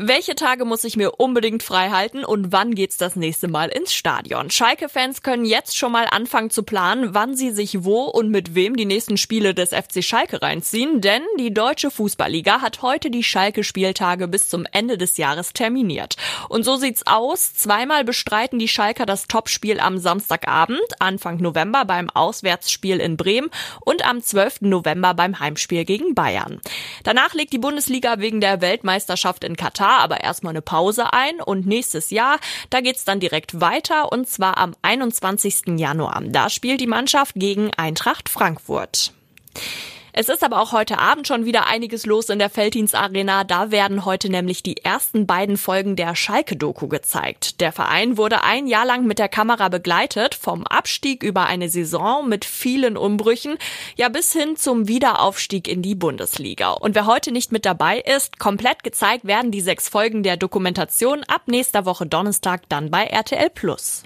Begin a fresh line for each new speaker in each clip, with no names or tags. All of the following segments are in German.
Welche Tage muss ich mir unbedingt frei halten und wann geht's das nächste Mal ins Stadion? Schalke-Fans können jetzt schon mal anfangen zu planen, wann sie sich wo und mit wem die nächsten Spiele des FC Schalke reinziehen, denn die Deutsche Fußballliga hat heute die Schalke-Spieltage bis zum Ende des Jahres terminiert. Und so sieht's aus. Zweimal bestreiten die Schalker das Topspiel am Samstagabend, Anfang November beim Auswärtsspiel in Bremen und am 12. November beim Heimspiel gegen Bayern. Danach legt die Bundesliga wegen der Weltmeisterschaft in Katar aber erstmal eine Pause ein und nächstes Jahr, da geht's dann direkt weiter und zwar am 21. Januar. Da spielt die Mannschaft gegen Eintracht Frankfurt. Es ist aber auch heute Abend schon wieder einiges los in der Felddienst Arena. Da werden heute nämlich die ersten beiden Folgen der Schalke-Doku gezeigt. Der Verein wurde ein Jahr lang mit der Kamera begleitet, vom Abstieg über eine Saison mit vielen Umbrüchen, ja bis hin zum Wiederaufstieg in die Bundesliga. Und wer heute nicht mit dabei ist, komplett gezeigt werden die sechs Folgen der Dokumentation ab nächster Woche Donnerstag dann bei RTL Plus.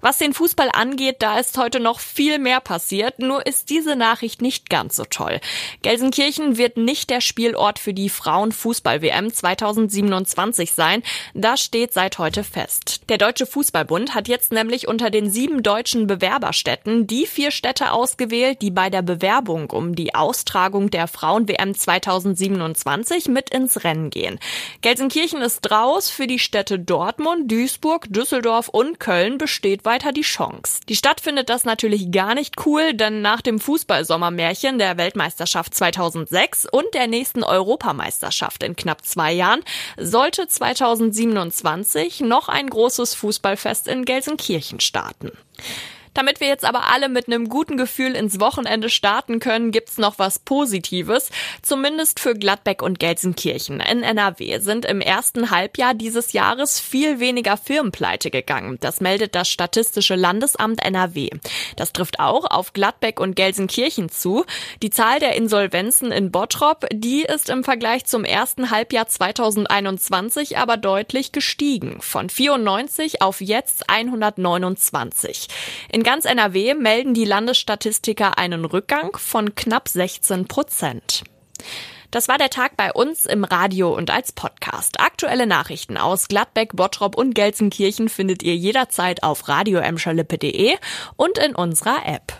Was den Fußball angeht, da ist heute noch viel mehr passiert, nur ist diese Nachricht nicht ganz so toll. Gelsenkirchen wird nicht der Spielort für die Frauenfußball-WM 2027 sein. Das steht seit heute fest. Der Deutsche Fußballbund hat jetzt nämlich unter den sieben deutschen Bewerberstädten die vier Städte ausgewählt, die bei der Bewerbung um die Austragung der Frauen-WM 2027 mit ins Rennen gehen. Gelsenkirchen ist raus, für die Städte Dortmund, Duisburg, Düsseldorf und Köln besteht weiter die Chance. Die Stadt findet das natürlich gar nicht cool, denn nach dem Fußballsommermärchen der Weltmeisterschaft 2006 und der nächsten Europameisterschaft in knapp zwei Jahren sollte 2027 noch ein großes Fußballfest in Gelsenkirchen starten. Damit wir jetzt aber alle mit einem guten Gefühl ins Wochenende starten können, gibt's noch was Positives. Zumindest für Gladbeck und Gelsenkirchen. In NRW sind im ersten Halbjahr dieses Jahres viel weniger Firmenpleite gegangen. Das meldet das Statistische Landesamt NRW. Das trifft auch auf Gladbeck und Gelsenkirchen zu. Die Zahl der Insolvenzen in Bottrop, die ist im Vergleich zum ersten Halbjahr 2021 aber deutlich gestiegen. Von 94 auf jetzt 129. In ganz NRW melden die Landesstatistiker einen Rückgang von knapp 16 Prozent. Das war der Tag bei uns im Radio und als Podcast. Aktuelle Nachrichten aus Gladbeck, Bottrop und Gelsenkirchen findet ihr jederzeit auf radioemscherlippe.de und in unserer App.